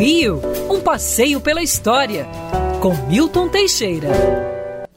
Rio, um passeio pela história, com Milton Teixeira.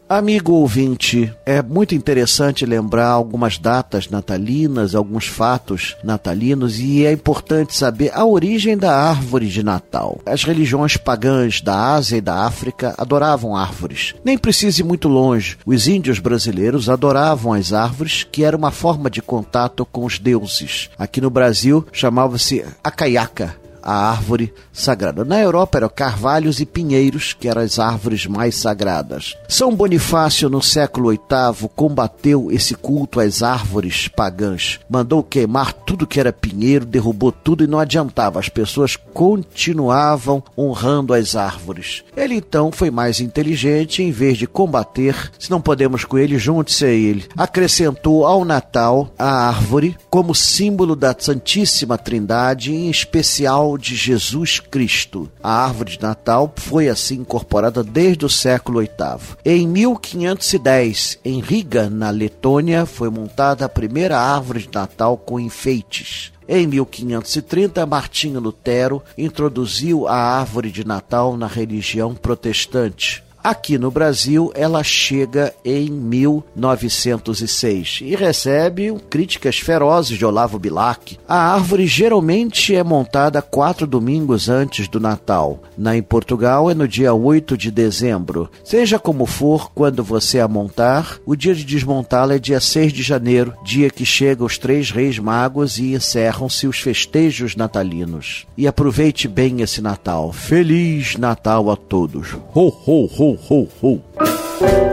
Amigo ouvinte, é muito interessante lembrar algumas datas natalinas, alguns fatos natalinos e é importante saber a origem da árvore de Natal. As religiões pagãs da Ásia e da África adoravam árvores. Nem precise ir muito longe. Os índios brasileiros adoravam as árvores, que era uma forma de contato com os deuses. Aqui no Brasil chamava-se acaiaca, a árvore sagrada. Na Europa eram carvalhos e pinheiros, que eram as árvores mais sagradas. São Bonifácio, no século VIII, combateu esse culto às árvores pagãs. Mandou queimar tudo que era pinheiro, derrubou tudo e não adiantava. As pessoas continuavam honrando as árvores. Ele então foi mais inteligente, em vez de combater, se não podemos com ele, junte-se a ele. Acrescentou ao Natal a árvore como símbolo da Santíssima Trindade, em especial de Jesus Cristo. A árvore de Natal foi assim incorporada desde o século VIII. Em 1510, em Riga, na Letônia, foi montada a primeira árvore de Natal com enfeites. Em 1530, Martinho Lutero introduziu a árvore de Natal na religião protestante. Aqui no Brasil, ela chega em 1906 e recebe críticas ferozes de Olavo Bilac. A árvore geralmente é montada quatro domingos antes do Natal. Na em Portugal é no dia 8 de dezembro. Seja como for, quando você a montar, o dia de desmontá-la é dia 6 de janeiro, dia que chegam os três reis magos e encerram-se os festejos natalinos. E aproveite bem esse Natal. Feliz Natal a todos. Ho, ho, ho! Ho, ho, ho.